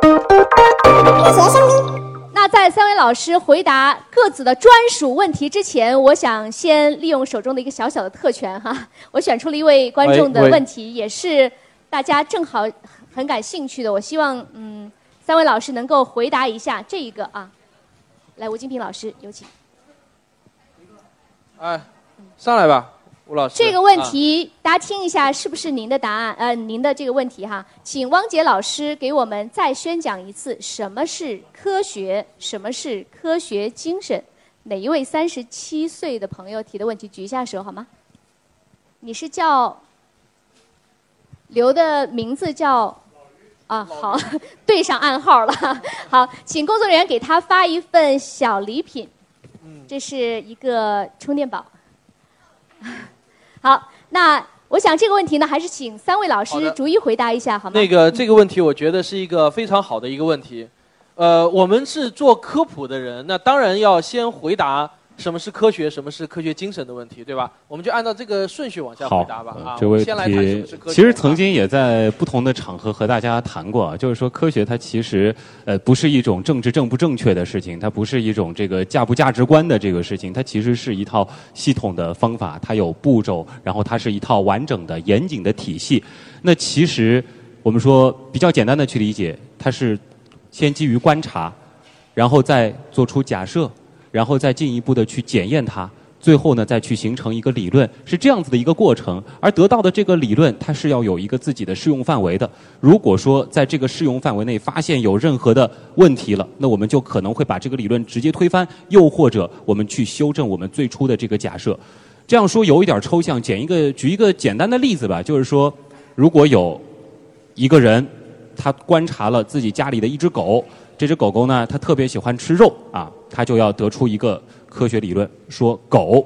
学生？那在三位老师回答各自的专属问题之前，我想先利用手中的一个小小的特权哈，我选出了一位观众的问题，也是大家正好很感兴趣的。我希望嗯，三位老师能够回答一下这一个啊。来，吴金平老师有请。哎，上来吧。吴老师，这个问题大家听一下，是不是您的答案？呃，您的这个问题哈，请汪杰老师给我们再宣讲一次，什么是科学？什么是科学精神？哪一位三十七岁的朋友提的问题，举一下手好吗？你是叫刘的名字叫啊？好，对上暗号了。好，请工作人员给他发一份小礼品。嗯，这是一个充电宝。好，那我想这个问题呢，还是请三位老师逐一回答一下，好吗？那个这个问题，我觉得是一个非常好的一个问题。呃，我们是做科普的人，那当然要先回答。什么是科学？什么是科学精神的问题，对吧？我们就按照这个顺序往下回答吧。啊，这问题其实曾经也在不同的场合和大家谈过，就是说科学它其实呃不是一种政治正不正确的事情，它不是一种这个价不价值观的这个事情，它其实是一套系统的方法，它有步骤，然后它是一套完整的严谨的体系。那其实我们说比较简单的去理解，它是先基于观察，然后再做出假设。然后再进一步的去检验它，最后呢再去形成一个理论，是这样子的一个过程。而得到的这个理论，它是要有一个自己的适用范围的。如果说在这个适用范围内发现有任何的问题了，那我们就可能会把这个理论直接推翻，又或者我们去修正我们最初的这个假设。这样说有一点抽象，简一个举一个简单的例子吧，就是说，如果有一个人，他观察了自己家里的一只狗。这只狗狗呢，它特别喜欢吃肉啊，他就要得出一个科学理论，说狗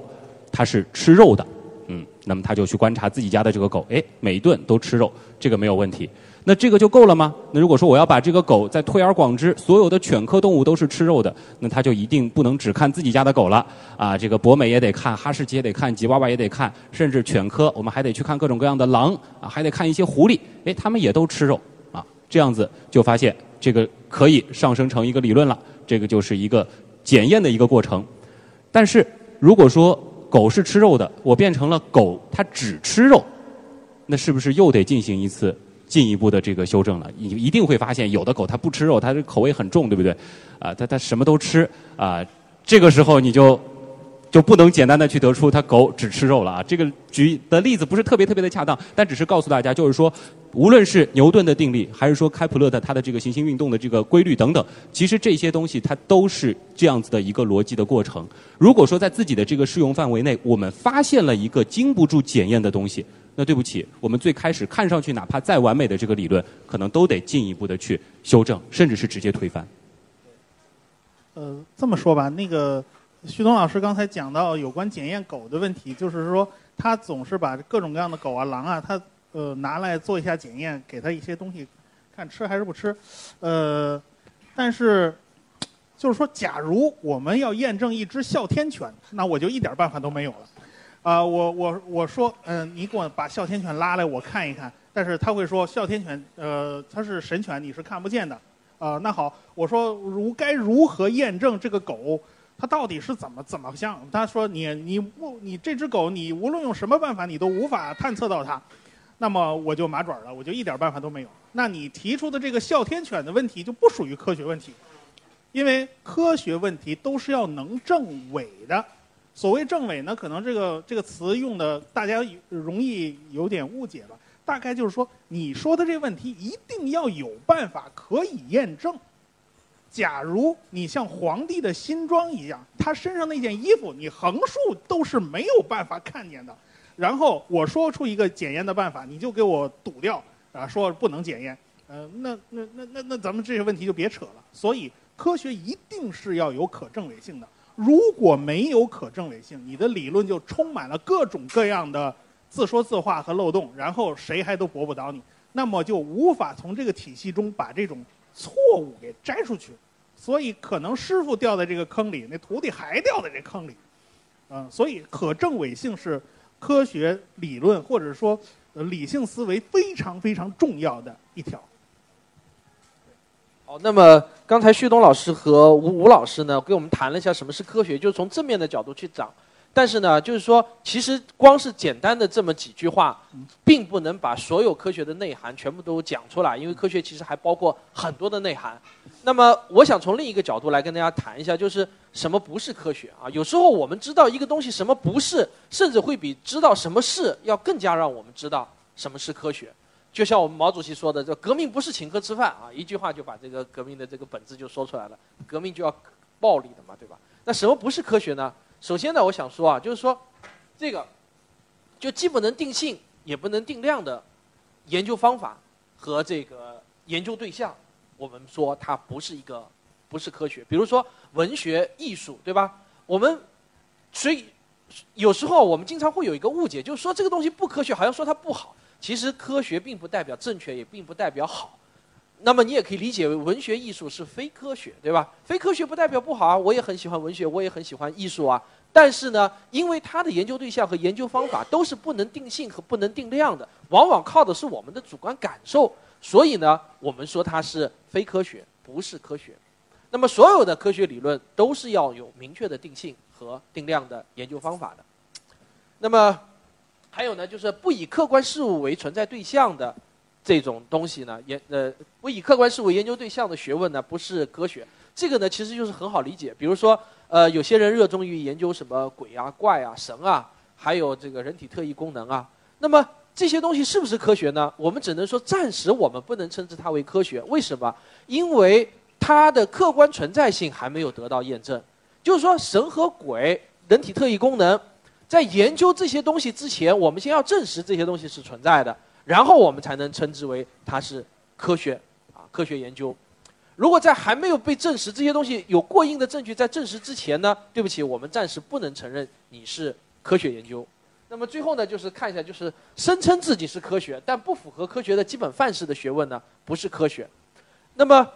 它是吃肉的，嗯，那么他就去观察自己家的这个狗，哎，每一顿都吃肉，这个没有问题。那这个就够了吗？那如果说我要把这个狗再推而广之，所有的犬科动物都是吃肉的，那他就一定不能只看自己家的狗了啊，这个博美也得看，哈士奇也得看，吉娃娃也得看，甚至犬科我们还得去看各种各样的狼啊，还得看一些狐狸，哎，它们也都吃肉啊，这样子就发现。这个可以上升成一个理论了，这个就是一个检验的一个过程。但是如果说狗是吃肉的，我变成了狗它只吃肉，那是不是又得进行一次进一步的这个修正了？你一定会发现，有的狗它不吃肉，它的口味很重，对不对？啊，它它什么都吃啊，这个时候你就。就不能简单的去得出它狗只吃肉了啊！这个举的例子不是特别特别的恰当，但只是告诉大家，就是说，无论是牛顿的定律，还是说开普勒的他的这个行星运动的这个规律等等，其实这些东西它都是这样子的一个逻辑的过程。如果说在自己的这个适用范围内，我们发现了一个经不住检验的东西，那对不起，我们最开始看上去哪怕再完美的这个理论，可能都得进一步的去修正，甚至是直接推翻。呃，这么说吧，那个。旭东老师刚才讲到有关检验狗的问题，就是说他总是把各种各样的狗啊、狼啊，他呃拿来做一下检验，给他一些东西，看吃还是不吃。呃，但是就是说，假如我们要验证一只哮天犬，那我就一点办法都没有了。啊，我我我说，嗯，你给我把哮天犬拉来，我看一看。但是他会说，哮天犬呃它是神犬，你是看不见的。啊，那好，我说如该如何验证这个狗？它到底是怎么怎么像？他说你你不你这只狗你无论用什么办法你都无法探测到它，那么我就麻爪了，我就一点办法都没有。那你提出的这个哮天犬的问题就不属于科学问题，因为科学问题都是要能证伪的。所谓证伪呢，可能这个这个词用的大家容易有点误解了。大概就是说，你说的这个问题一定要有办法可以验证。假如你像皇帝的新装一样，他身上那件衣服，你横竖都是没有办法看见的。然后我说出一个检验的办法，你就给我堵掉啊，说不能检验。呃，那那那那那咱们这些问题就别扯了。所以科学一定是要有可证伪性的。如果没有可证伪性，你的理论就充满了各种各样的自说自话和漏洞，然后谁还都驳不倒你，那么就无法从这个体系中把这种错误给摘出去。所以可能师傅掉在这个坑里，那徒弟还掉在这坑里，嗯，所以可证伪性是科学理论或者说理性思维非常非常重要的一条。好，那么刚才旭东老师和吴吴老师呢，给我们谈了一下什么是科学，就是从正面的角度去讲。但是呢，就是说，其实光是简单的这么几句话，并不能把所有科学的内涵全部都讲出来，因为科学其实还包括很多的内涵。那么，我想从另一个角度来跟大家谈一下，就是什么不是科学啊？有时候我们知道一个东西什么不是，甚至会比知道什么是要更加让我们知道什么是科学。就像我们毛主席说的，这革命不是请客吃饭啊，一句话就把这个革命的这个本质就说出来了。革命就要暴力的嘛，对吧？那什么不是科学呢？首先呢，我想说啊，就是说，这个就既不能定性也不能定量的研究方法和这个研究对象，我们说它不是一个不是科学。比如说文学艺术，对吧？我们所以有时候我们经常会有一个误解，就是说这个东西不科学，好像说它不好。其实科学并不代表正确，也并不代表好。那么你也可以理解为文学艺术是非科学，对吧？非科学不代表不好啊，我也很喜欢文学，我也很喜欢艺术啊。但是呢，因为它的研究对象和研究方法都是不能定性和不能定量的，往往靠的是我们的主观感受，所以呢，我们说它是非科学，不是科学。那么所有的科学理论都是要有明确的定性和定量的研究方法的。那么还有呢，就是不以客观事物为存在对象的。这种东西呢，研呃不以客观事物研究对象的学问呢，不是科学。这个呢，其实就是很好理解。比如说，呃，有些人热衷于研究什么鬼啊、怪啊、神啊，还有这个人体特异功能啊。那么这些东西是不是科学呢？我们只能说暂时我们不能称之它为科学。为什么？因为它的客观存在性还没有得到验证。就是说，神和鬼、人体特异功能，在研究这些东西之前，我们先要证实这些东西是存在的。然后我们才能称之为它是科学啊，科学研究。如果在还没有被证实这些东西有过硬的证据在证实之前呢，对不起，我们暂时不能承认你是科学研究。那么最后呢，就是看一下，就是声称自己是科学但不符合科学的基本范式的学问呢，不是科学。那么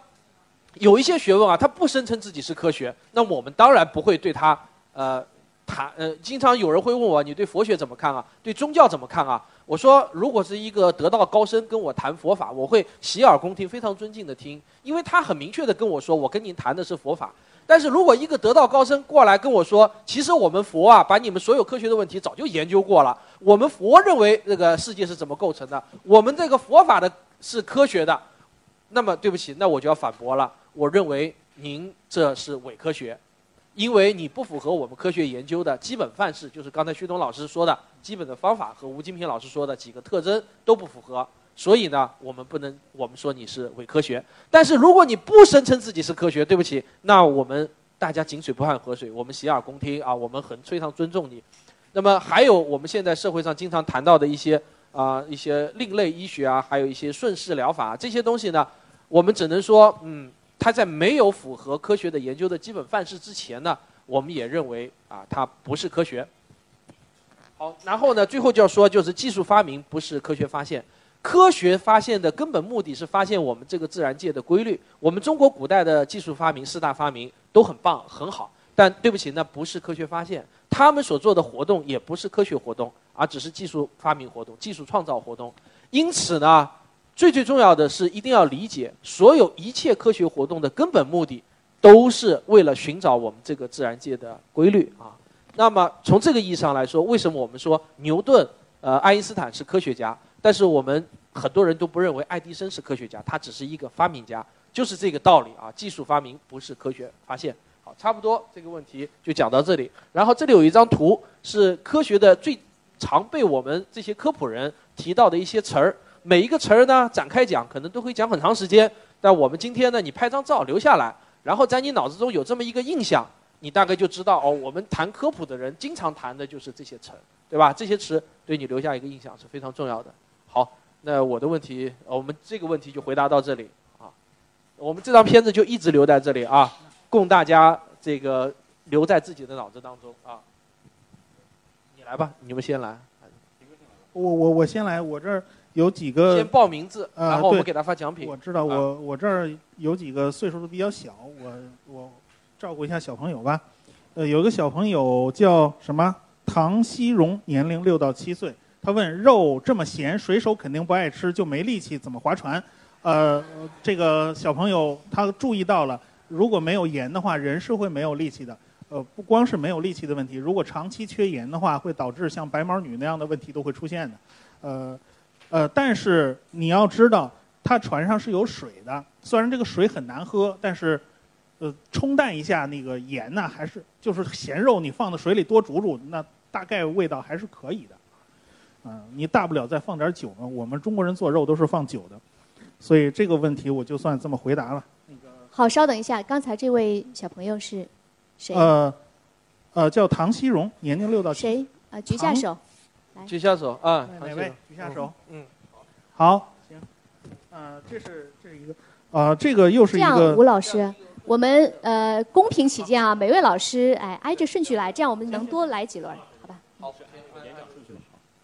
有一些学问啊，它不声称自己是科学，那我们当然不会对它呃谈呃。经常有人会问我，你对佛学怎么看啊？对宗教怎么看啊？我说，如果是一个得道高僧跟我谈佛法，我会洗耳恭听，非常尊敬的听，因为他很明确的跟我说，我跟您谈的是佛法。但是如果一个得道高僧过来跟我说，其实我们佛啊，把你们所有科学的问题早就研究过了，我们佛认为这个世界是怎么构成的，我们这个佛法的是科学的，那么对不起，那我就要反驳了，我认为您这是伪科学。因为你不符合我们科学研究的基本范式，就是刚才徐东老师说的基本的方法和吴金平老师说的几个特征都不符合，所以呢，我们不能我们说你是伪科学。但是如果你不声称自己是科学，对不起，那我们大家井水不犯河水，我们洗耳恭听啊，我们很非常尊重你。那么还有我们现在社会上经常谈到的一些啊一些另类医学啊，还有一些顺势疗法这些东西呢，我们只能说嗯。它在没有符合科学的研究的基本范式之前呢，我们也认为啊，它不是科学。好，然后呢，最后就要说，就是技术发明不是科学发现。科学发现的根本目的是发现我们这个自然界的规律。我们中国古代的技术发明四大发明都很棒很好，但对不起，那不是科学发现。他们所做的活动也不是科学活动，而只是技术发明活动、技术创造活动。因此呢。最最重要的是，一定要理解，所有一切科学活动的根本目的，都是为了寻找我们这个自然界的规律啊。那么从这个意义上来说，为什么我们说牛顿、呃爱因斯坦是科学家，但是我们很多人都不认为爱迪生是科学家，他只是一个发明家，就是这个道理啊。技术发明不是科学发现。好，差不多这个问题就讲到这里。然后这里有一张图，是科学的最常被我们这些科普人提到的一些词儿。每一个词儿呢，展开讲可能都会讲很长时间。但我们今天呢，你拍张照留下来，然后在你脑子中有这么一个印象，你大概就知道哦，我们谈科普的人经常谈的就是这些词，对吧？这些词对你留下一个印象是非常重要的。好，那我的问题，我们这个问题就回答到这里啊。我们这张片子就一直留在这里啊，供大家这个留在自己的脑子当中啊。你来吧，你们先来。我我我先来，我这儿。有几个先报名字，然后我们给他发奖品。我知道，我我这儿有几个岁数都比较小，我我照顾一下小朋友吧。呃，有个小朋友叫什么？唐熙荣，年龄六到七岁。他问：肉这么咸，水手肯定不爱吃，就没力气，怎么划船？呃，这个小朋友他注意到了，如果没有盐的话，人是会没有力气的。呃，不光是没有力气的问题，如果长期缺盐的话，会导致像白毛女那样的问题都会出现的。呃，呃，但是你要知道，它船上是有水的，虽然这个水很难喝，但是，呃，冲淡一下那个盐呢，还是就是咸肉，你放到水里多煮煮，那大概味道还是可以的。嗯，你大不了再放点酒嘛。我们中国人做肉都是放酒的，所以这个问题我就算这么回答了。好，稍等一下，刚才这位小朋友是谁？呃，呃，叫唐希荣，年龄六到七。谁？啊，举下手。举下手啊！哪位？举下手。嗯，好，行。呃，这是这是一个，啊，这个又是一个。这样，吴老师，我们呃公平起见啊，每位老师哎挨着顺序来，这样我们能多来几轮，好吧？好。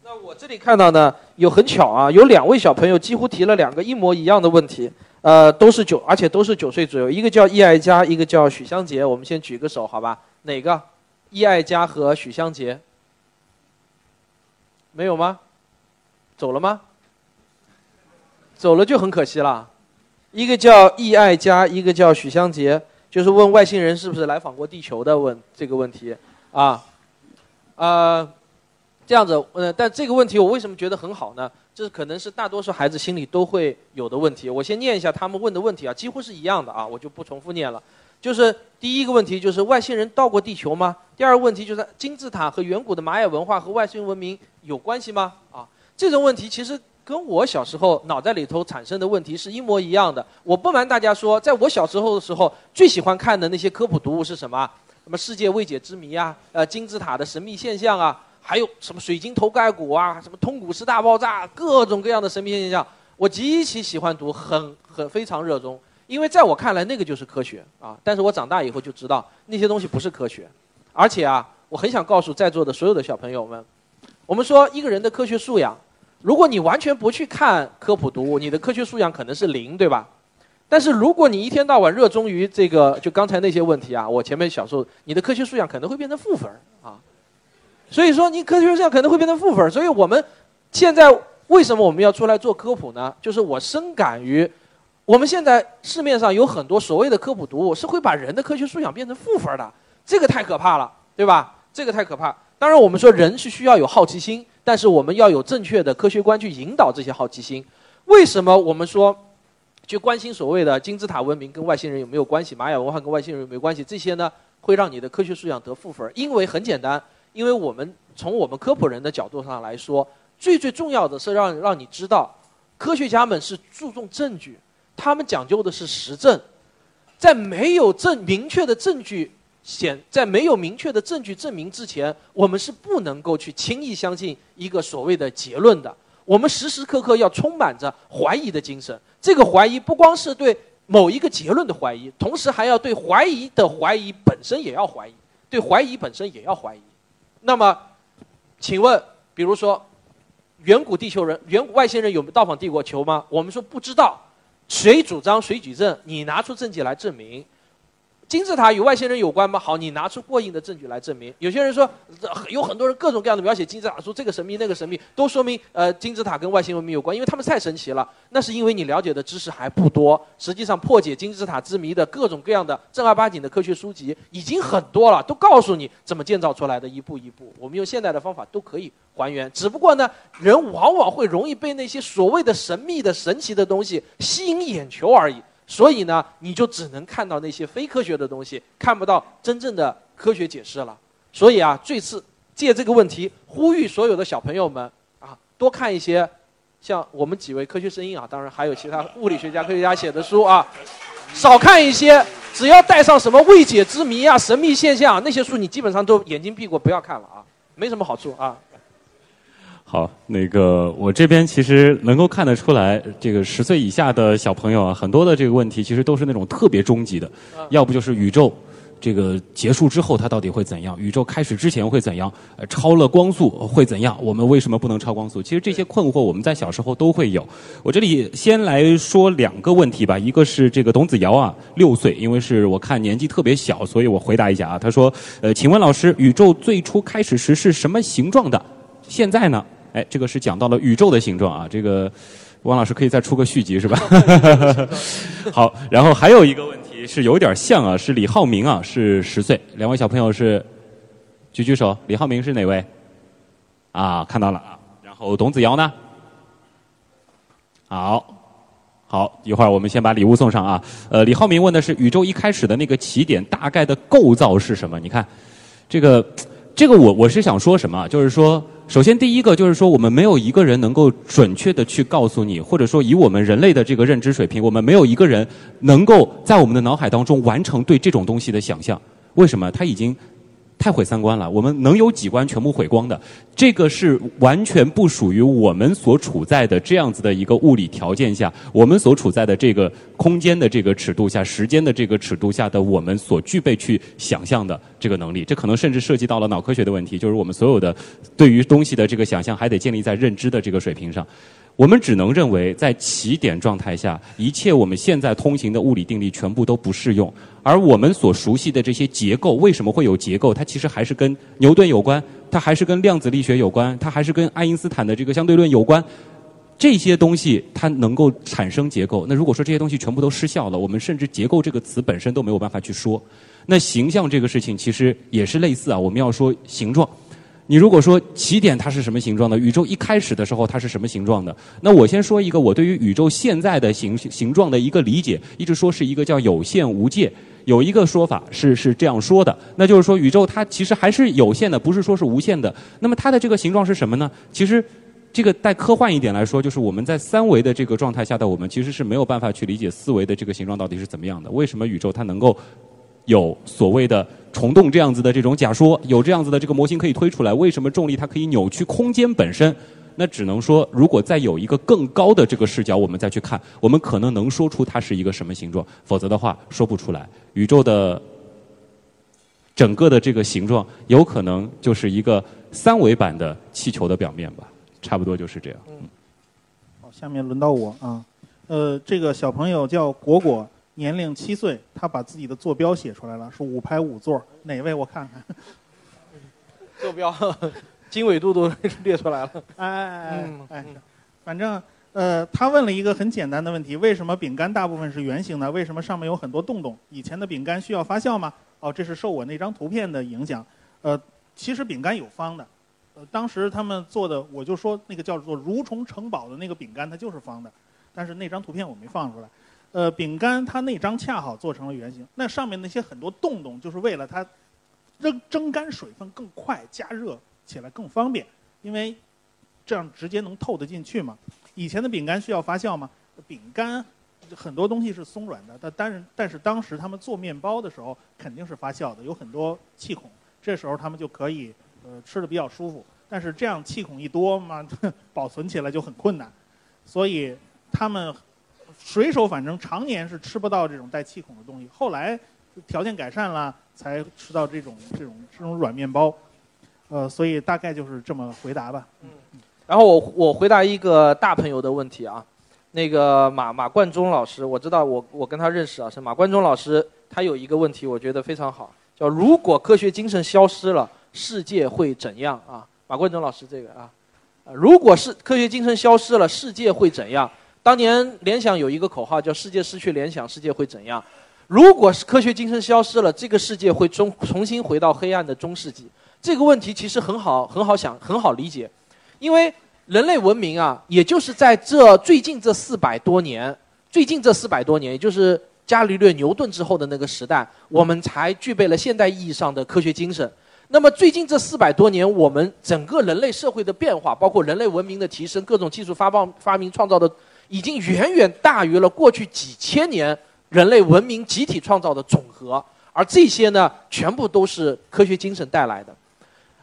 那我这里看到呢，有很巧啊，有两位小朋友几乎提了两个一模一样的问题，呃，都是九，而且都是九岁左右，一个叫易爱佳，一个叫许香杰。我们先举个手，好吧？哪个？易爱佳和许香杰？没有吗？走了吗？走了就很可惜了。一个叫易爱佳，一个叫许香杰，就是问外星人是不是来访过地球的问这个问题啊，呃，这样子，呃，但这个问题我为什么觉得很好呢？这可能是大多数孩子心里都会有的问题。我先念一下他们问的问题啊，几乎是一样的啊，我就不重复念了。就是第一个问题就是外星人到过地球吗？第二个问题就是金字塔和远古的玛雅文化和外星文明有关系吗？啊，这种问题其实跟我小时候脑袋里头产生的问题是一模一样的。我不瞒大家说，在我小时候的时候，最喜欢看的那些科普读物是什么？什么世界未解之谜啊，呃，金字塔的神秘现象啊，还有什么水晶头盖骨啊，什么通古斯大爆炸，各种各样的神秘现象，我极其喜欢读，很很非常热衷。因为在我看来，那个就是科学啊！但是我长大以后就知道那些东西不是科学，而且啊，我很想告诉在座的所有的小朋友们，我们说一个人的科学素养，如果你完全不去看科普读物，你的科学素养可能是零，对吧？但是如果你一天到晚热衷于这个，就刚才那些问题啊，我前面小时候，你的科学素养可能会变成负分啊。所以说，你科学素养可能会变成负分所以我们现在为什么我们要出来做科普呢？就是我深感于。我们现在市面上有很多所谓的科普读物，是会把人的科学素养变成负分的，这个太可怕了，对吧？这个太可怕。当然，我们说人是需要有好奇心，但是我们要有正确的科学观去引导这些好奇心。为什么我们说去关心所谓的金字塔文明跟外星人有没有关系，玛雅文化跟外星人有没有关系？这些呢，会让你的科学素养得负分。因为很简单，因为我们从我们科普人的角度上来说，最最重要的是让让你知道，科学家们是注重证据。他们讲究的是实证，在没有证明确的证据显，在没有明确的证据证明之前，我们是不能够去轻易相信一个所谓的结论的。我们时时刻刻要充满着怀疑的精神。这个怀疑不光是对某一个结论的怀疑，同时还要对怀疑的怀疑本身也要怀疑，对怀疑本身也要怀疑。那么，请问，比如说，远古地球人、远古外星人有没有到访帝国球吗？我们说不知道。谁主张谁举证？你拿出证据来证明。金字塔与外星人有关吗？好，你拿出过硬的证据来证明。有些人说，有很多人各种各样的描写金字塔，说这个神秘那个神秘，都说明呃金字塔跟外星文明有关，因为他们太神奇了。那是因为你了解的知识还不多。实际上，破解金字塔之谜的各种各样的正儿八经的科学书籍已经很多了，都告诉你怎么建造出来的，一步一步。我们用现代的方法都可以还原。只不过呢，人往往会容易被那些所谓的神秘的神奇的东西吸引眼球而已。所以呢，你就只能看到那些非科学的东西，看不到真正的科学解释了。所以啊，这次借这个问题呼吁所有的小朋友们啊，多看一些像我们几位科学声音啊，当然还有其他物理学家、科学家写的书啊，少看一些。只要带上什么未解之谜啊、神秘现象那些书，你基本上都眼睛闭过，不要看了啊，没什么好处啊。好，那个我这边其实能够看得出来，这个十岁以下的小朋友啊，很多的这个问题其实都是那种特别终极的，要不就是宇宙这个结束之后它到底会怎样？宇宙开始之前会怎样？呃，超了光速会怎样？我们为什么不能超光速？其实这些困惑我们在小时候都会有。我这里先来说两个问题吧，一个是这个董子瑶啊，六岁，因为是我看年纪特别小，所以我回答一下啊。他说，呃，请问老师，宇宙最初开始时是什么形状的？现在呢？哎，这个是讲到了宇宙的形状啊。这个，汪老师可以再出个续集是吧？好，然后还有一个问题是有点像啊，是李浩明啊，是十岁。两位小朋友是举举手，李浩明是哪位？啊，看到了啊。然后董子瑶呢？好，好，一会儿我们先把礼物送上啊。呃，李浩明问的是宇宙一开始的那个起点大概的构造是什么？你看，这个，这个我我是想说什么？就是说。首先，第一个就是说，我们没有一个人能够准确的去告诉你，或者说以我们人类的这个认知水平，我们没有一个人能够在我们的脑海当中完成对这种东西的想象。为什么？它已经。太毁三观了！我们能有几观全部毁光的？这个是完全不属于我们所处在的这样子的一个物理条件下，我们所处在的这个空间的这个尺度下，时间的这个尺度下的我们所具备去想象的这个能力。这可能甚至涉及到了脑科学的问题，就是我们所有的对于东西的这个想象，还得建立在认知的这个水平上。我们只能认为，在起点状态下，一切我们现在通行的物理定律全部都不适用。而我们所熟悉的这些结构，为什么会有结构？它其实还是跟牛顿有关，它还是跟量子力学有关，它还是跟爱因斯坦的这个相对论有关。这些东西它能够产生结构。那如果说这些东西全部都失效了，我们甚至“结构”这个词本身都没有办法去说。那形象这个事情其实也是类似啊，我们要说形状。你如果说起点它是什么形状的，宇宙一开始的时候它是什么形状的？那我先说一个我对于宇宙现在的形形状的一个理解，一直说是一个叫有限无界。有一个说法是是这样说的，那就是说宇宙它其实还是有限的，不是说是无限的。那么它的这个形状是什么呢？其实这个带科幻一点来说，就是我们在三维的这个状态下的我们其实是没有办法去理解四维的这个形状到底是怎么样的。为什么宇宙它能够？有所谓的虫洞这样子的这种假说，有这样子的这个模型可以推出来。为什么重力它可以扭曲空间本身？那只能说，如果再有一个更高的这个视角，我们再去看，我们可能能说出它是一个什么形状。否则的话，说不出来。宇宙的整个的这个形状，有可能就是一个三维版的气球的表面吧，差不多就是这样。嗯。好，下面轮到我啊。呃，这个小朋友叫果果。年龄七岁，他把自己的坐标写出来了，是五排五座。哪位？我看看。坐标，经纬度都列出来了。哎哎哎哎，反正呃，他问了一个很简单的问题：为什么饼干大部分是圆形的？为什么上面有很多洞洞？以前的饼干需要发酵吗？哦，这是受我那张图片的影响。呃，其实饼干有方的。呃，当时他们做的，我就说那个叫做蠕虫城堡的那个饼干，它就是方的。但是那张图片我没放出来。呃，饼干它那张恰好做成了圆形，那上面那些很多洞洞，就是为了它蒸蒸干水分更快，加热起来更方便，因为这样直接能透得进去嘛。以前的饼干需要发酵吗？饼干很多东西是松软的，但但是但是当时他们做面包的时候肯定是发酵的，有很多气孔，这时候他们就可以呃吃的比较舒服。但是这样气孔一多嘛，保存起来就很困难，所以他们。水手反正常年是吃不到这种带气孔的东西，后来条件改善了，才吃到这种这种这种软面包，呃，所以大概就是这么回答吧。嗯，然后我我回答一个大朋友的问题啊，那个马马冠中老师，我知道我我跟他认识啊，是马冠中老师，他有一个问题，我觉得非常好，叫如果科学精神消失了，世界会怎样啊？马冠中老师这个啊，如果是科学精神消失了，世界会怎样？当年联想有一个口号叫“世界失去联想，世界会怎样？”如果是科学精神消失了，这个世界会重重新回到黑暗的中世纪。这个问题其实很好，很好想，很好理解，因为人类文明啊，也就是在这最近这四百多年，最近这四百多年，也就是伽利略、牛顿之后的那个时代，我们才具备了现代意义上的科学精神。那么最近这四百多年，我们整个人类社会的变化，包括人类文明的提升，各种技术发放、发明创造的。已经远远大于了过去几千年人类文明集体创造的总和，而这些呢，全部都是科学精神带来的。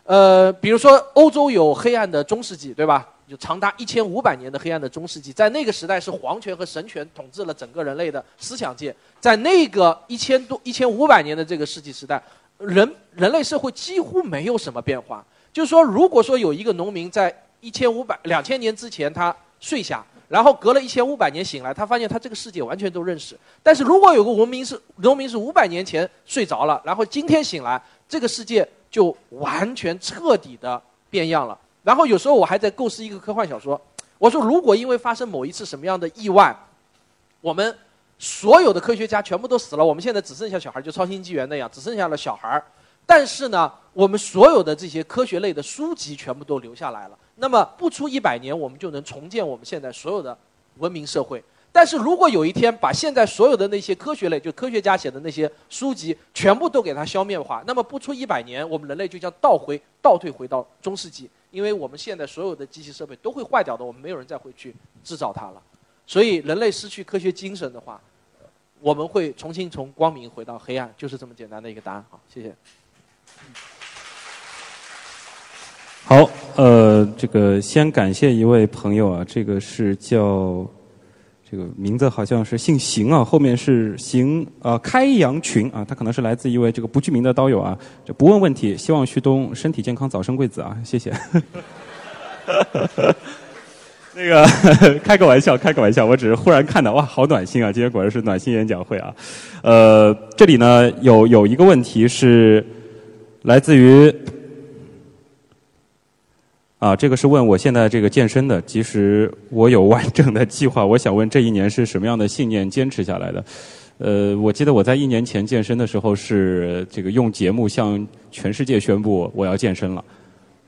呃，比如说欧洲有黑暗的中世纪，对吧？有长达一千五百年的黑暗的中世纪，在那个时代是皇权和神权统治了整个人类的思想界。在那个一千多、一千五百年的这个世纪时代，人人类社会几乎没有什么变化。就是说，如果说有一个农民在一千五百、两千年之前他睡下。然后隔了一千五百年醒来，他发现他这个世界完全都认识。但是如果有个文明是农民是五百年前睡着了，然后今天醒来，这个世界就完全彻底的变样了。然后有时候我还在构思一个科幻小说，我说，如果因为发生某一次什么样的意外，我们所有的科学家全部都死了，我们现在只剩下小孩，就超新纪元那样，只剩下了小孩。但是呢，我们所有的这些科学类的书籍全部都留下来了。那么不出一百年，我们就能重建我们现在所有的文明社会。但是如果有一天把现在所有的那些科学类，就科学家写的那些书籍全部都给它消灭的话，那么不出一百年，我们人类就将倒回倒退回到中世纪，因为我们现在所有的机器设备都会坏掉的，我们没有人再会去制造它了。所以人类失去科学精神的话，我们会重新从光明回到黑暗，就是这么简单的一个答案。好，谢谢。好，呃，这个先感谢一位朋友啊，这个是叫这个名字好像是姓邢啊，后面是邢啊开阳群啊，他可能是来自一位这个不具名的刀友啊，就不问问题，希望旭东身体健康，早生贵子啊，谢谢。那个开个玩笑，开个玩笑，我只是忽然看到哇，好暖心啊！今天果然是暖心演讲会啊。呃，这里呢有有一个问题是来自于啊，这个是问我现在这个健身的。其实我有完整的计划，我想问这一年是什么样的信念坚持下来的？呃，我记得我在一年前健身的时候是这个用节目向全世界宣布我要健身了。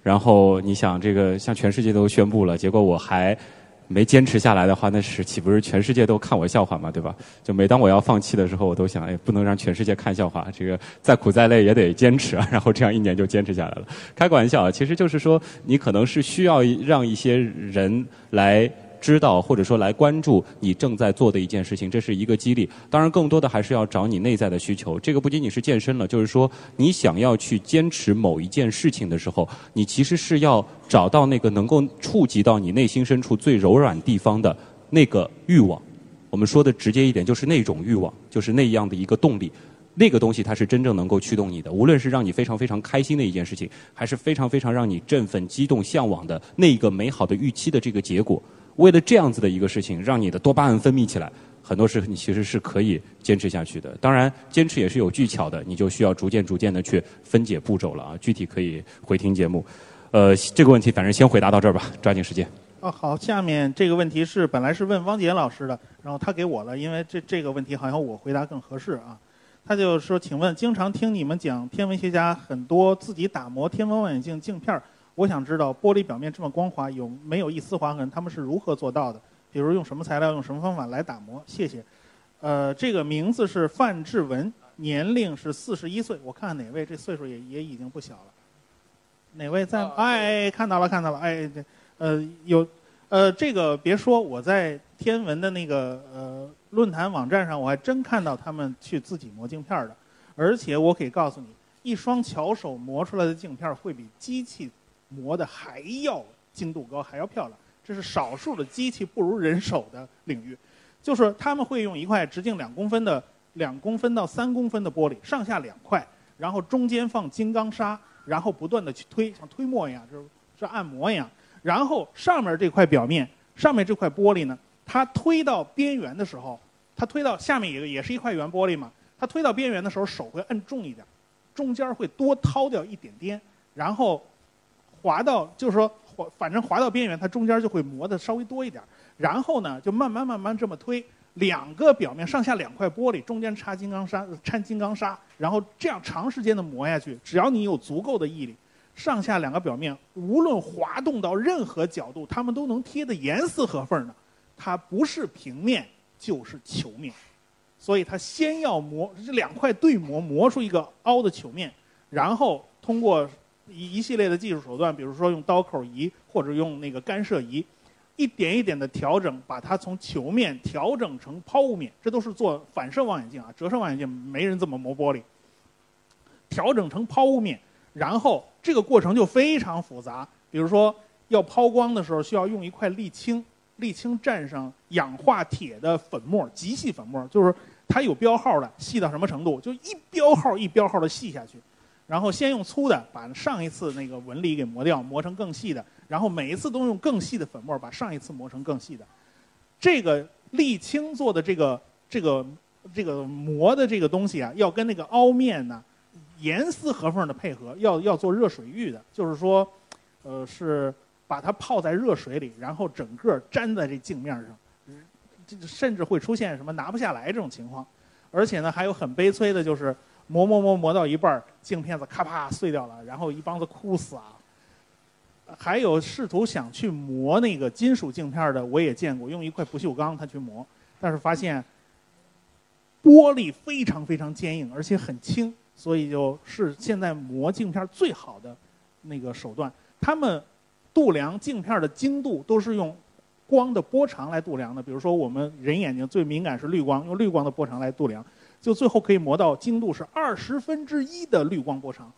然后你想，这个向全世界都宣布了，结果我还没坚持下来的话，那是岂不是全世界都看我笑话嘛？对吧？就每当我要放弃的时候，我都想，哎，不能让全世界看笑话，这个再苦再累也得坚持啊。然后这样一年就坚持下来了。开个玩笑啊，其实就是说，你可能是需要让一些人来。知道或者说来关注你正在做的一件事情，这是一个激励。当然，更多的还是要找你内在的需求。这个不仅仅是健身了，就是说你想要去坚持某一件事情的时候，你其实是要找到那个能够触及到你内心深处最柔软地方的那个欲望。我们说的直接一点，就是那种欲望，就是那样的一个动力。那个东西它是真正能够驱动你的，无论是让你非常非常开心的一件事情，还是非常非常让你振奋、激动、向往的那个美好的预期的这个结果。为了这样子的一个事情，让你的多巴胺分泌起来，很多事你其实是可以坚持下去的。当然，坚持也是有技巧的，你就需要逐渐逐渐的去分解步骤了啊。具体可以回听节目。呃，这个问题反正先回答到这儿吧，抓紧时间。哦，好，下面这个问题是本来是问汪杰老师的，然后他给我了，因为这这个问题好像我回答更合适啊。他就说：“请问，经常听你们讲天文学家很多自己打磨天文望远镜镜片儿。”我想知道玻璃表面这么光滑，有没有一丝划痕？他们是如何做到的？比如用什么材料，用什么方法来打磨？谢谢。呃，这个名字是范志文，年龄是四十一岁。我看看哪位，这岁数也也已经不小了。哪位在？哎，看到了，看到了。哎，对，呃，有，呃，这个别说，我在天文的那个呃论坛网站上，我还真看到他们去自己磨镜片的。而且我可以告诉你，一双巧手磨出来的镜片会比机器。磨的还要精度高，还要漂亮，这是少数的机器不如人手的领域。就是他们会用一块直径两公分的、两公分到三公分的玻璃，上下两块，然后中间放金刚砂，然后不断的去推，像推磨一样，就是是按摩一样。然后上面这块表面，上面这块玻璃呢，它推到边缘的时候，它推到下面也也是一块圆玻璃嘛，它推到边缘的时候手会摁重一点，中间会多掏掉一点点，然后。滑到就是说滑，反正滑到边缘，它中间就会磨的稍微多一点。然后呢，就慢慢慢慢这么推，两个表面上下两块玻璃，中间插金刚砂，掺金刚砂，然后这样长时间的磨下去，只要你有足够的毅力，上下两个表面无论滑动到任何角度，它们都能贴得严丝合缝的。它不是平面就是球面，所以它先要磨这两块对磨，磨出一个凹的球面，然后通过。一一系列的技术手段，比如说用刀口仪或者用那个干涉仪，一点一点的调整，把它从球面调整成抛物面，这都是做反射望远镜啊，折射望远镜没人这么磨玻璃。调整成抛物面，然后这个过程就非常复杂。比如说要抛光的时候，需要用一块沥青，沥青蘸上氧化铁的粉末，极细粉末，就是它有标号的，细到什么程度，就一标号一标号的细下去。然后先用粗的把上一次那个纹理给磨掉，磨成更细的。然后每一次都用更细的粉末把上一次磨成更细的。这个沥青做的这个这个这个磨的这个东西啊，要跟那个凹面呢严丝合缝的配合，要要做热水浴的，就是说，呃，是把它泡在热水里，然后整个粘在这镜面上，甚至会出现什么拿不下来这种情况。而且呢，还有很悲催的就是磨磨磨磨到一半，镜片子咔啪碎掉了，然后一帮子哭死啊。还有试图想去磨那个金属镜片的，我也见过，用一块不锈钢它去磨，但是发现玻璃非常非常坚硬，而且很轻，所以就是现在磨镜片最好的那个手段。他们度量镜片的精度都是用。光的波长来度量的，比如说我们人眼睛最敏感是绿光，用绿光的波长来度量，就最后可以磨到精度是二十分之一的滤光波长。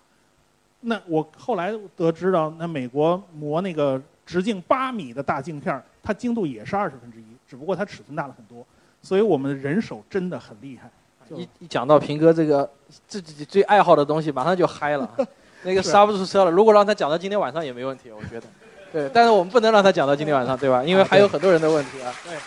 那我后来得知到，那美国磨那个直径八米的大镜片，它精度也是二十分之一，只不过它尺寸大了很多。所以我们人手真的很厉害。一一讲到平哥这个自己最爱好的东西，马上就嗨了，那个刹不住车了。如果让他讲到今天晚上也没问题，我觉得。对，但是我们不能让他讲到今天晚上，对吧？因为还有很多人的问题啊。对，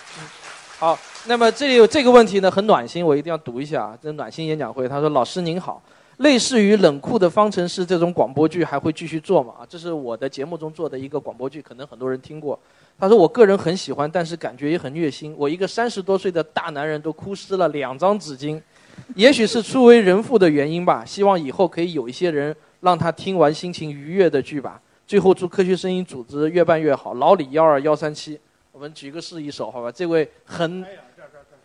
好，那么这里有这个问题呢，很暖心，我一定要读一下啊。这暖心演讲会，他说：“老师您好，类似于《冷酷的方程式》这种广播剧还会继续做吗？”啊，这是我的节目中做的一个广播剧，可能很多人听过。他说：“我个人很喜欢，但是感觉也很虐心。我一个三十多岁的大男人都哭湿了两张纸巾，也许是初为人父的原因吧。希望以后可以有一些人让他听完心情愉悦的剧吧。”最后祝科学声音组织越办越好。老李幺二幺三七，我们举个示意手，好吧？这位很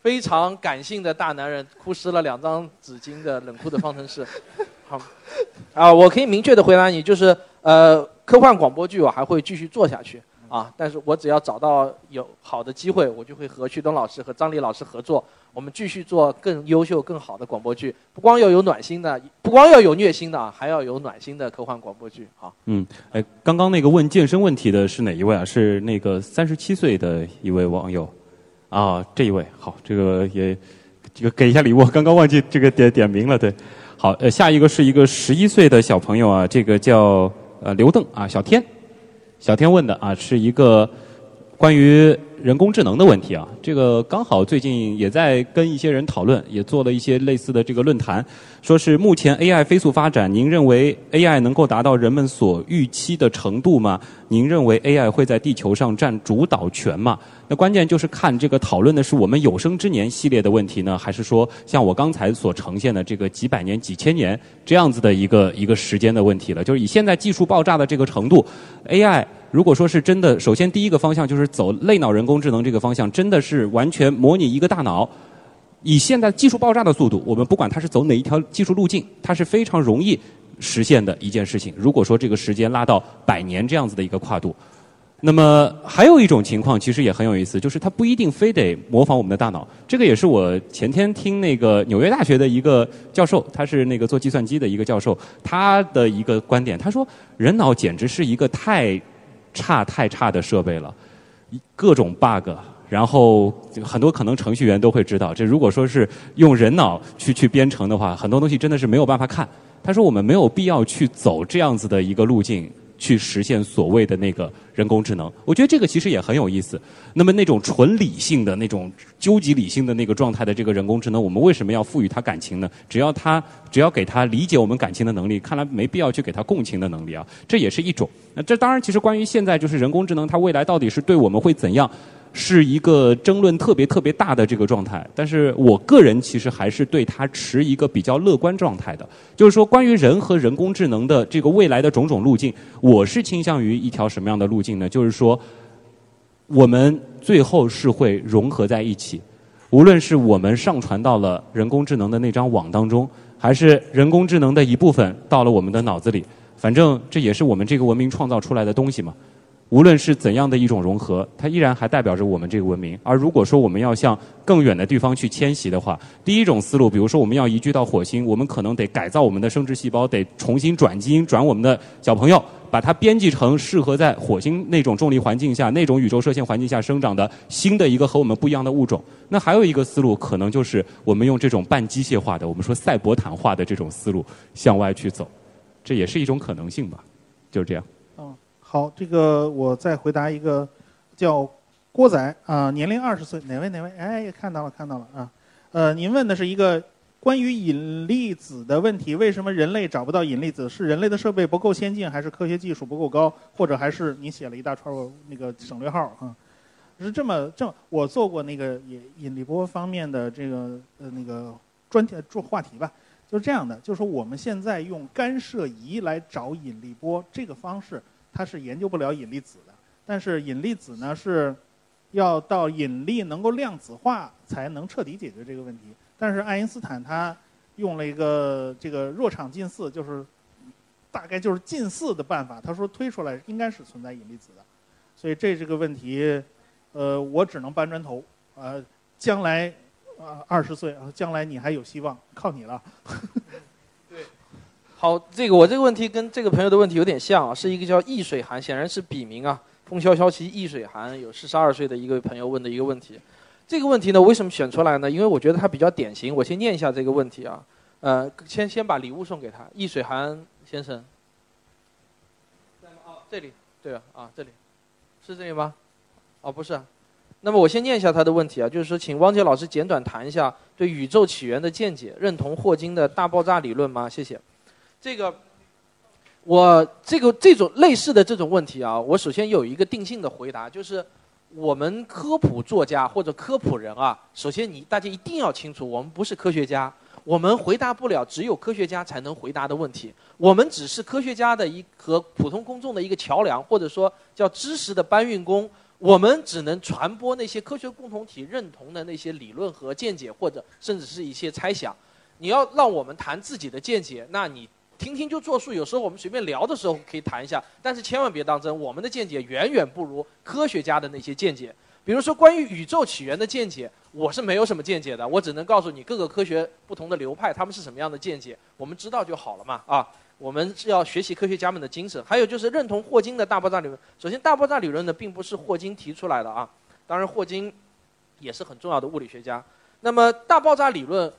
非常感性的大男人，哭湿了两张纸巾的冷酷的方程式。好，啊，我可以明确的回答你，就是呃，科幻广播剧我还会继续做下去啊，但是我只要找到有好的机会，我就会和旭东老师和张丽老师合作。我们继续做更优秀、更好的广播剧，不光要有暖心的，不光要有虐心的，还要有暖心的科幻广播剧。好，嗯，哎，刚刚那个问健身问题的是哪一位啊？是那个三十七岁的一位网友，啊，这一位，好，这个也这个给一下礼物，刚刚忘记这个点点名了，对，好，呃，下一个是一个十一岁的小朋友啊，这个叫呃刘邓啊，小天，小天问的啊，是一个关于。人工智能的问题啊，这个刚好最近也在跟一些人讨论，也做了一些类似的这个论坛，说是目前 AI 飞速发展，您认为 AI 能够达到人们所预期的程度吗？您认为 AI 会在地球上占主导权吗？那关键就是看这个讨论的是我们有生之年系列的问题呢，还是说像我刚才所呈现的这个几百年、几千年这样子的一个一个时间的问题了？就是以现在技术爆炸的这个程度，AI。如果说是真的，首先第一个方向就是走类脑人人工智能这个方向，真的是完全模拟一个大脑。以现在技术爆炸的速度，我们不管它是走哪一条技术路径，它是非常容易实现的一件事情。如果说这个时间拉到百年这样子的一个跨度，那么还有一种情况其实也很有意思，就是它不一定非得模仿我们的大脑。这个也是我前天听那个纽约大学的一个教授，他是那个做计算机的一个教授，他的一个观点，他说人脑简直是一个太。差太差的设备了，各种 bug，然后很多可能程序员都会知道，这如果说是用人脑去去编程的话，很多东西真的是没有办法看。他说我们没有必要去走这样子的一个路径。去实现所谓的那个人工智能，我觉得这个其实也很有意思。那么那种纯理性的那种究极理性的那个状态的这个人工智能，我们为什么要赋予它感情呢？只要它只要给它理解我们感情的能力，看来没必要去给它共情的能力啊。这也是一种。那这当然，其实关于现在就是人工智能，它未来到底是对我们会怎样？是一个争论特别特别大的这个状态，但是我个人其实还是对它持一个比较乐观状态的。就是说，关于人和人工智能的这个未来的种种路径，我是倾向于一条什么样的路径呢？就是说，我们最后是会融合在一起，无论是我们上传到了人工智能的那张网当中，还是人工智能的一部分到了我们的脑子里，反正这也是我们这个文明创造出来的东西嘛。无论是怎样的一种融合，它依然还代表着我们这个文明。而如果说我们要向更远的地方去迁徙的话，第一种思路，比如说我们要移居到火星，我们可能得改造我们的生殖细胞，得重新转基因，转我们的小朋友，把它编辑成适合在火星那种重力环境下、那种宇宙射线环境下生长的新的一个和我们不一样的物种。那还有一个思路，可能就是我们用这种半机械化的，我们说赛博坦化的这种思路向外去走，这也是一种可能性吧。就是这样。好，这个我再回答一个，叫郭仔啊，年龄二十岁，哪位哪位？哎，看到了看到了啊，呃，您问的是一个关于引力子的问题，为什么人类找不到引力子？是人类的设备不够先进，还是科学技术不够高，或者还是你写了一大串那个省略号啊？是这么这么，我做过那个引引力波方面的这个呃那个专题做话题吧，就是这样的，就是说我们现在用干涉仪来找引力波这个方式，它是研究不了引力子的。但是引力子呢是要到引力能够量子化才能彻底解决这个问题。但是爱因斯坦他用了一个这个弱场近似，就是大概就是近似的办法，他说推出来应该是存在引力子的。所以这这个问题。呃，我只能搬砖头，呃，将来，呃，二十岁啊，将来你还有希望，靠你了。好，这个我这个问题跟这个朋友的问题有点像啊，是一个叫易水寒，显然是笔名啊，风萧萧兮易水寒，有四十二岁的一个朋友问的一个问题。这个问题呢，为什么选出来呢？因为我觉得它比较典型。我先念一下这个问题啊，呃，先先把礼物送给他，易水寒先生。在吗？啊，这里，对啊，啊，这里，是这里吗？哦，不是，那么我先念一下他的问题啊，就是说，请汪杰老师简短谈一下对宇宙起源的见解，认同霍金的大爆炸理论吗？谢谢。这个，我这个这种类似的这种问题啊，我首先有一个定性的回答，就是我们科普作家或者科普人啊，首先你大家一定要清楚，我们不是科学家，我们回答不了只有科学家才能回答的问题，我们只是科学家的一和普通公众的一个桥梁，或者说叫知识的搬运工。我们只能传播那些科学共同体认同的那些理论和见解，或者甚至是一些猜想。你要让我们谈自己的见解，那你听听就作数。有时候我们随便聊的时候可以谈一下，但是千万别当真。我们的见解远远不如科学家的那些见解。比如说关于宇宙起源的见解，我是没有什么见解的，我只能告诉你各个科学不同的流派他们是什么样的见解，我们知道就好了嘛啊。我们是要学习科学家们的精神，还有就是认同霍金的大爆炸理论。首先，大爆炸理论呢，并不是霍金提出来的啊，当然霍金也是很重要的物理学家。那么，大爆炸理论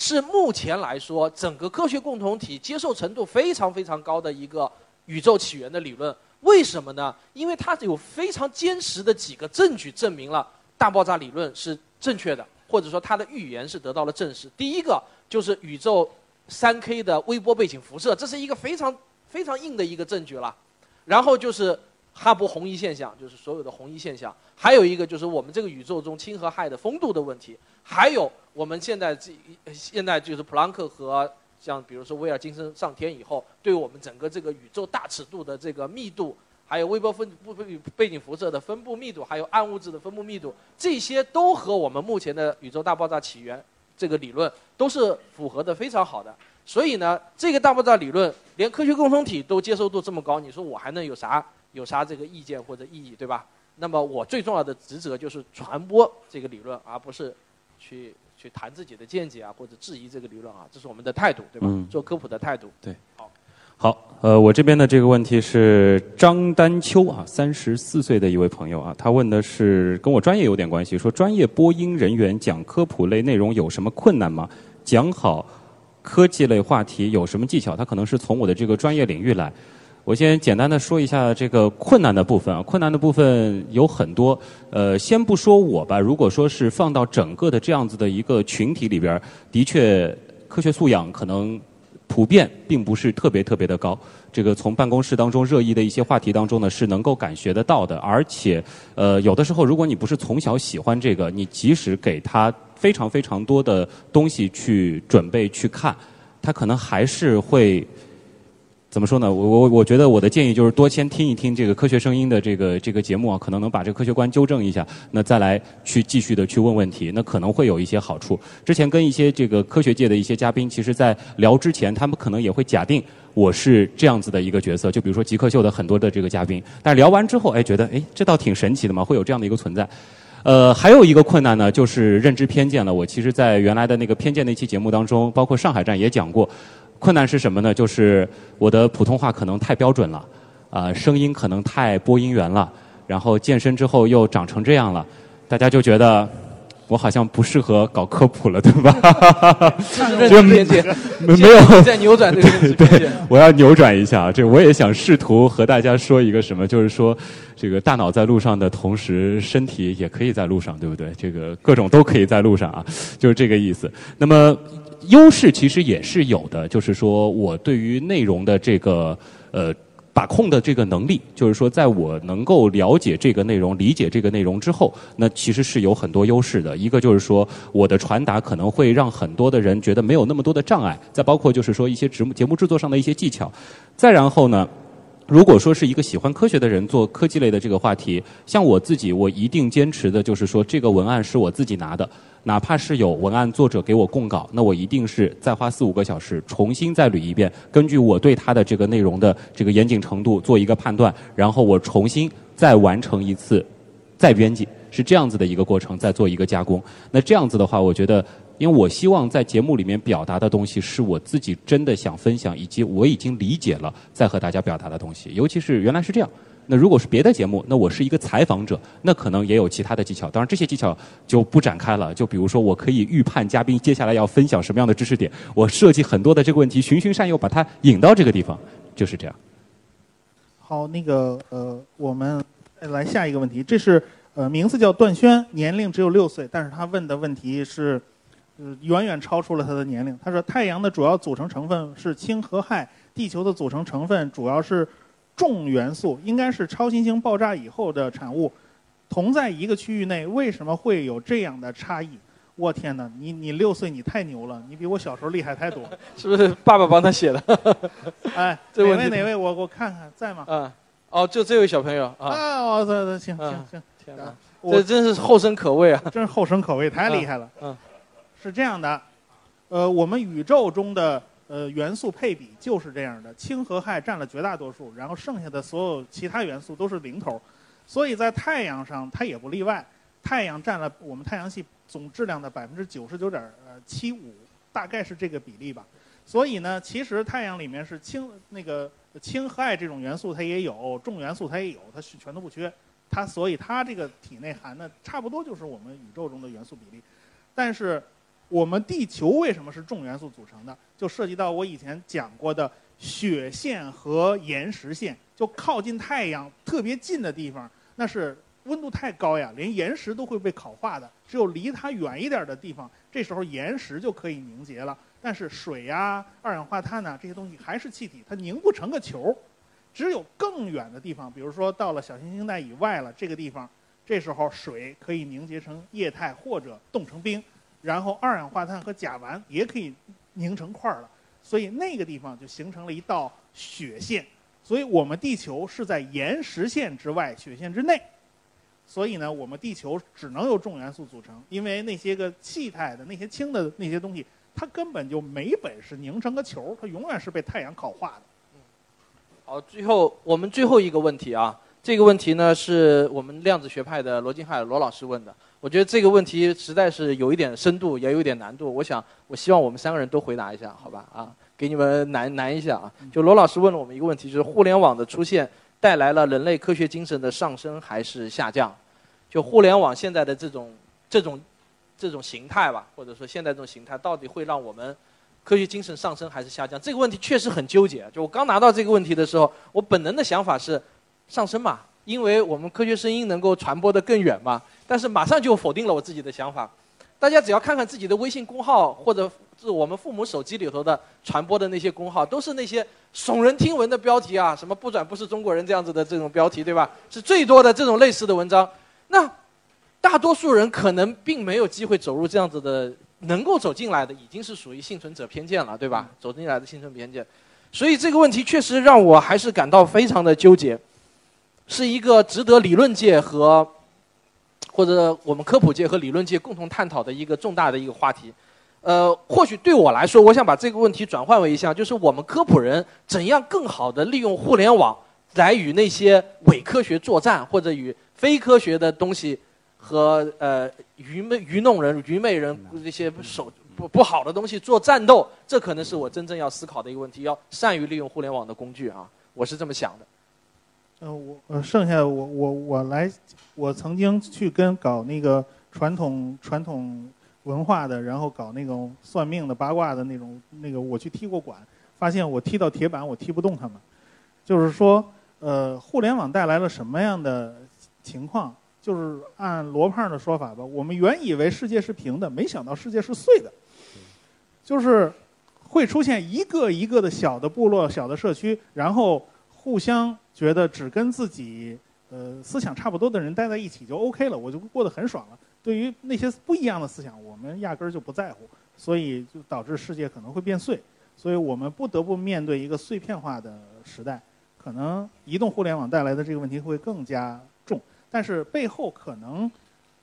是目前来说整个科学共同体接受程度非常非常高的一个宇宙起源的理论。为什么呢？因为它有非常坚实的几个证据证明了大爆炸理论是正确的，或者说它的预言是得到了证实。第一个就是宇宙。三 K 的微波背景辐射，这是一个非常非常硬的一个证据了。然后就是哈勃红移现象，就是所有的红移现象。还有一个就是我们这个宇宙中氢和氦的风度的问题。还有我们现在这现在就是普朗克和像比如说威尔金森上天以后，对我们整个这个宇宙大尺度的这个密度，还有微波分布背背景辐射的分布密度，还有暗物质的分布密度，这些都和我们目前的宇宙大爆炸起源。这个理论都是符合的非常好的，所以呢，这个大爆炸理论连科学共同体都接受度这么高，你说我还能有啥有啥这个意见或者意义，对吧？那么我最重要的职责就是传播这个理论，而不是去去谈自己的见解啊，或者质疑这个理论啊，这是我们的态度，对吧？做科普的态度。对，好。好，呃，我这边的这个问题是张丹秋啊，三十四岁的一位朋友啊，他问的是跟我专业有点关系，说专业播音人员讲科普类内容有什么困难吗？讲好科技类话题有什么技巧？他可能是从我的这个专业领域来。我先简单的说一下这个困难的部分啊，困难的部分有很多。呃，先不说我吧，如果说是放到整个的这样子的一个群体里边，的确科学素养可能。普遍并不是特别特别的高，这个从办公室当中热议的一些话题当中呢，是能够感觉得到的。而且，呃，有的时候如果你不是从小喜欢这个，你即使给他非常非常多的东西去准备去看，他可能还是会。怎么说呢？我我我觉得我的建议就是多先听一听这个科学声音的这个这个节目啊，可能能把这个科学观纠正一下，那再来去继续的去问问题，那可能会有一些好处。之前跟一些这个科学界的一些嘉宾，其实在聊之前，他们可能也会假定我是这样子的一个角色，就比如说极客秀的很多的这个嘉宾，但是聊完之后，哎，觉得哎，这倒挺神奇的嘛，会有这样的一个存在。呃，还有一个困难呢，就是认知偏见了。我其实，在原来的那个偏见那期节目当中，包括上海站也讲过。困难是什么呢？就是我的普通话可能太标准了，啊，声音可能太播音员了，然后健身之后又长成这样了，大家就觉得我好像不适合搞科普了，对吧？认知边界没没有在扭转这个认知边界。我要扭转一下，这我也想试图和大家说一个什么，就是说，这个大脑在路上的同时，身体也可以在路上，对不对？这个各种都可以在路上啊，就是这个意思。那么优势其实也是有的，就是说我对于内容的这个呃。把控的这个能力，就是说，在我能够了解这个内容、理解这个内容之后，那其实是有很多优势的。一个就是说，我的传达可能会让很多的人觉得没有那么多的障碍。再包括就是说一些节目节目制作上的一些技巧。再然后呢，如果说是一个喜欢科学的人做科技类的这个话题，像我自己，我一定坚持的就是说，这个文案是我自己拿的。哪怕是有文案作者给我供稿，那我一定是再花四五个小时重新再捋一遍，根据我对它的这个内容的这个严谨程度做一个判断，然后我重新再完成一次再编辑，是这样子的一个过程，再做一个加工。那这样子的话，我觉得，因为我希望在节目里面表达的东西是我自己真的想分享，以及我已经理解了再和大家表达的东西，尤其是原来是这样。那如果是别的节目，那我是一个采访者，那可能也有其他的技巧。当然，这些技巧就不展开了。就比如说，我可以预判嘉宾接下来要分享什么样的知识点，我设计很多的这个问题，循循善诱，把它引到这个地方，就是这样。好，那个呃，我们来下一个问题。这是呃，名字叫段轩，年龄只有六岁，但是他问的问题是，呃，远远超出了他的年龄。他说：“太阳的主要组成成分是氢和氦，地球的组成成分主要是。”重元素应该是超新星爆炸以后的产物，同在一个区域内，为什么会有这样的差异？我天哪，你你六岁，你太牛了，你比我小时候厉害太多。是不是爸爸帮他写的？哎，哪位哪位？我我看看在吗？嗯，哦，就这位小朋友啊。啊，哦，对对，行行行，天哪，这真是后生可畏啊！真是后生可畏，太厉害了。嗯，是这样的，呃，我们宇宙中的。呃，元素配比就是这样的，氢和氦占了绝大多数，然后剩下的所有其他元素都是零头，所以在太阳上它也不例外，太阳占了我们太阳系总质量的百分之九十九点七五，大概是这个比例吧。所以呢，其实太阳里面是氢那个氢和氦这种元素它也有，重元素它也有，它是全都不缺，它所以它这个体内含的差不多就是我们宇宙中的元素比例，但是。我们地球为什么是重元素组成的？就涉及到我以前讲过的雪线和岩石线，就靠近太阳特别近的地方，那是温度太高呀，连岩石都会被烤化的。只有离它远一点的地方，这时候岩石就可以凝结了。但是水呀、二氧化碳呐这些东西还是气体，它凝不成个球。只有更远的地方，比如说到了小行星带以外了，这个地方，这时候水可以凝结成液态或者冻成冰。然后二氧化碳和甲烷也可以凝成块儿了，所以那个地方就形成了一道雪线。所以我们地球是在岩石线之外，雪线之内。所以呢，我们地球只能由重元素组成，因为那些个气态的、那些氢的那些东西，它根本就没本事凝成个球，它永远是被太阳烤化的。好，最后我们最后一个问题啊，这个问题呢是我们量子学派的罗金海罗老师问的。我觉得这个问题实在是有一点深度，也有一点难度。我想，我希望我们三个人都回答一下，好吧？啊，给你们难难一下啊。就罗老师问了我们一个问题，就是互联网的出现带来了人类科学精神的上升还是下降？就互联网现在的这种这种这种形态吧，或者说现在这种形态，到底会让我们科学精神上升还是下降？这个问题确实很纠结。就我刚拿到这个问题的时候，我本能的想法是上升嘛，因为我们科学声音能够传播的更远嘛。但是马上就否定了我自己的想法。大家只要看看自己的微信公号，或者是我们父母手机里头的传播的那些公号，都是那些耸人听闻的标题啊，什么“不转不是中国人”这样子的这种标题，对吧？是最多的这种类似的文章。那大多数人可能并没有机会走入这样子的，能够走进来的，已经是属于幸存者偏见了，对吧？走进来的幸存偏见。所以这个问题确实让我还是感到非常的纠结，是一个值得理论界和。或者我们科普界和理论界共同探讨的一个重大的一个话题，呃，或许对我来说，我想把这个问题转换为一项，就是我们科普人怎样更好的利用互联网来与那些伪科学作战，或者与非科学的东西和呃愚昧愚弄人、愚昧人这些手不不好的东西做战斗，这可能是我真正要思考的一个问题，要善于利用互联网的工具啊，我是这么想的。呃，我呃，剩下我我我来，我曾经去跟搞那个传统传统文化的，然后搞那种算命的、八卦的那种那个，我去踢过馆，发现我踢到铁板，我踢不动他们。就是说，呃，互联网带来了什么样的情况？就是按罗胖的说法吧，我们原以为世界是平的，没想到世界是碎的，就是会出现一个一个的小的部落、小的社区，然后互相觉得只跟自己呃思想差不多的人待在一起就 OK 了，我就过得很爽了。对于那些不一样的思想，我们压根儿就不在乎，所以就导致世界可能会变碎，所以我们不得不面对一个碎片化的时代，可能移动互联网带来的这个问题会更加重。但是背后可能，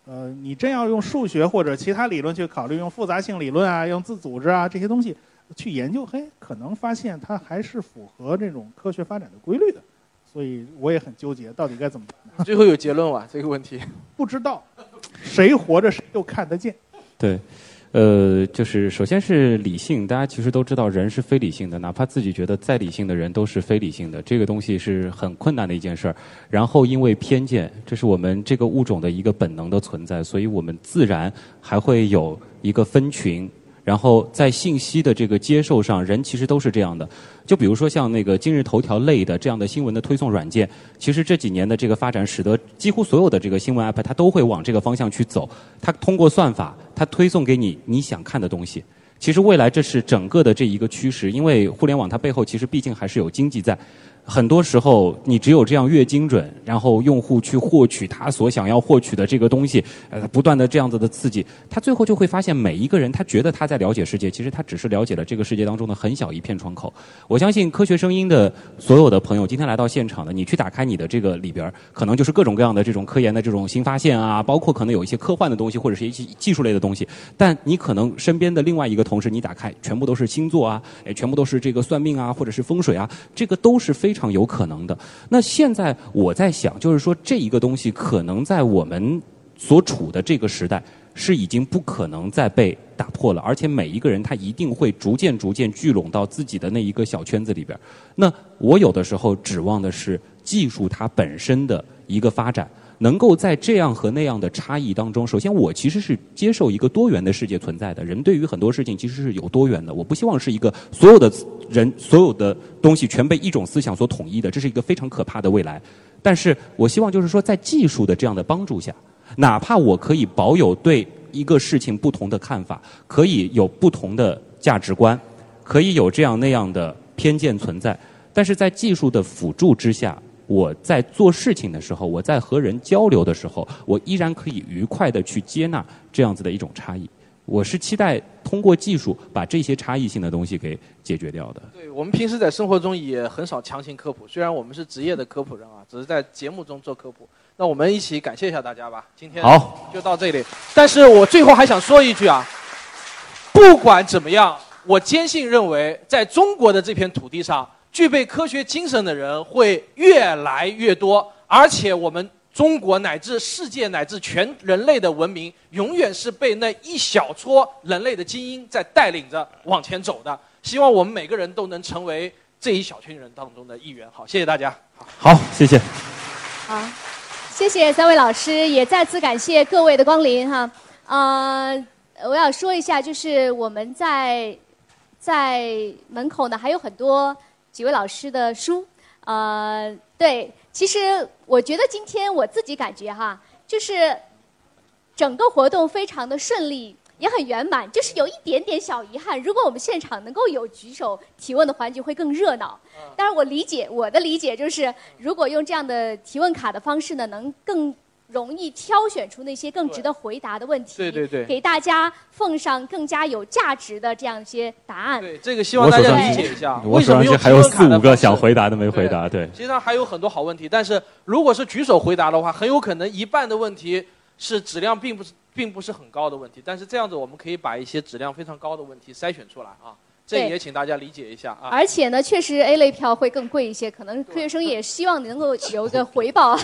呃，你真要用数学或者其他理论去考虑，用复杂性理论啊，用自组织啊这些东西去研究，嘿，可能发现它还是符合这种科学发展的规律的。所以我也很纠结，到底该怎么办？最后有结论吧？这个问题 不知道，谁活着谁都看得见。对。呃，就是首先是理性，大家其实都知道人是非理性的，哪怕自己觉得再理性的人都是非理性的，这个东西是很困难的一件事儿。然后因为偏见，这是我们这个物种的一个本能的存在，所以我们自然还会有一个分群。然后在信息的这个接受上，人其实都是这样的。就比如说像那个今日头条类的这样的新闻的推送软件，其实这几年的这个发展，使得几乎所有的这个新闻 app 它都会往这个方向去走。它通过算法，它推送给你你想看的东西。其实未来这是整个的这一个趋势，因为互联网它背后其实毕竟还是有经济在。很多时候，你只有这样越精准，然后用户去获取他所想要获取的这个东西，呃，不断的这样子的刺激，他最后就会发现，每一个人他觉得他在了解世界，其实他只是了解了这个世界当中的很小一片窗口。我相信科学声音的所有的朋友，今天来到现场的，你去打开你的这个里边，可能就是各种各样的这种科研的这种新发现啊，包括可能有一些科幻的东西，或者是一些技术类的东西。但你可能身边的另外一个同事，你打开全部都是星座啊，哎，全部都是这个算命啊，或者是风水啊，这个都是非常。有可能的。那现在我在想，就是说这一个东西可能在我们所处的这个时代是已经不可能再被打破了，而且每一个人他一定会逐渐逐渐聚拢到自己的那一个小圈子里边。那我有的时候指望的是技术它本身的一个发展。能够在这样和那样的差异当中，首先我其实是接受一个多元的世界存在的。人对于很多事情其实是有多元的。我不希望是一个所有的人所有的东西全被一种思想所统一的，这是一个非常可怕的未来。但是我希望就是说，在技术的这样的帮助下，哪怕我可以保有对一个事情不同的看法，可以有不同的价值观，可以有这样那样的偏见存在，但是在技术的辅助之下。我在做事情的时候，我在和人交流的时候，我依然可以愉快的去接纳这样子的一种差异。我是期待通过技术把这些差异性的东西给解决掉的。对我们平时在生活中也很少强行科普，虽然我们是职业的科普人啊，只是在节目中做科普。那我们一起感谢一下大家吧。今天好就到这里。但是我最后还想说一句啊，不管怎么样，我坚信认为，在中国的这片土地上。具备科学精神的人会越来越多，而且我们中国乃至世界乃至全人类的文明，永远是被那一小撮人类的精英在带领着往前走的。希望我们每个人都能成为这一小群人当中的一员。好，谢谢大家。好，谢谢。好，谢谢三位老师，也再次感谢各位的光临哈。呃，我要说一下，就是我们在在门口呢，还有很多。几位老师的书，呃，对，其实我觉得今天我自己感觉哈，就是整个活动非常的顺利，也很圆满，就是有一点点小遗憾。如果我们现场能够有举手提问的环节，会更热闹。当然，我理解我的理解就是，如果用这样的提问卡的方式呢，能更。容易挑选出那些更值得回答的问题，对对对，给大家奉上更加有价值的这样一些答案。对，这个希望大家理解一下。我手上还有四五个想回答的没回答，对。实际上还有很多好问题，但是如果是举手回答的话，很有可能一半的问题是质量并不是并不是很高的问题。但是这样子我们可以把一些质量非常高的问题筛选出来啊。这也请大家理解一下啊。而且呢，确实 A 类票会更贵一些，可能科学生也希望能够有一个 回报啊。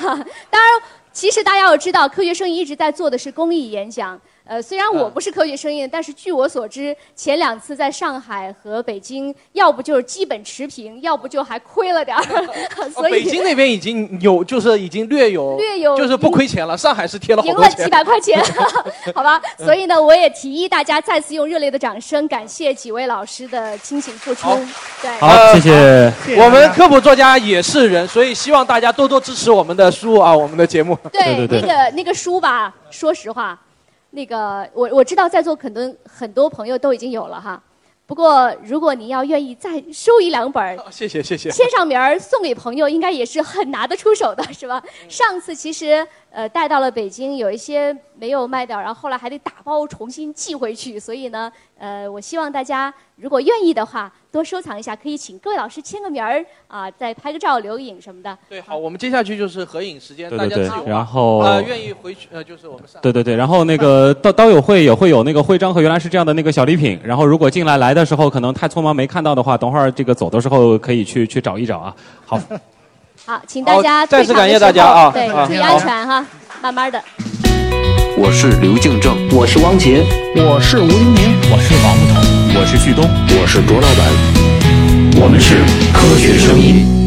当然。其实大家要知道，科学声音一直在做的是公益演讲。呃，虽然我不是科学声音，但是据我所知，前两次在上海和北京，要不就是基本持平，要不就还亏了点儿。所以北京那边已经有，就是已经略有，略有就是不亏钱了。上海是贴了好赢了钱，几百块钱 好吧。所以呢，我也提议大家再次用热烈的掌声感谢几位老师的倾情付出。对，好，谢谢。我们科普作家也是人，所以希望大家多多支持我们的书啊，我们的节目。对，那个那个书吧，说实话。那个，我我知道在座可能很多朋友都已经有了哈，不过如果您要愿意再收一两本谢谢谢谢，签上名儿送给朋友，应该也是很拿得出手的，是吧？上次其实呃带到了北京，有一些没有卖掉，然后后来还得打包重新寄回去，所以呢，呃，我希望大家如果愿意的话。多收藏一下，可以请各位老师签个名儿啊，再拍个照、留影什么的。对，好，我们接下去就是合影时间，对对对，大家然后呃愿意回去呃就是我们上。对对对，然后那个刀刀友会也会有那个徽章和原来是这样的那个小礼品，然后如果进来来的时候可能太匆忙没看到的话，等会儿这个走的时候可以去去找一找啊。好，好，请大家再次感谢大家啊，对，注意安全哈，慢慢的。我是刘敬正，我是王杰，我是吴英明，我是王木头，我是旭东，我是卓老板，我们是科学声音。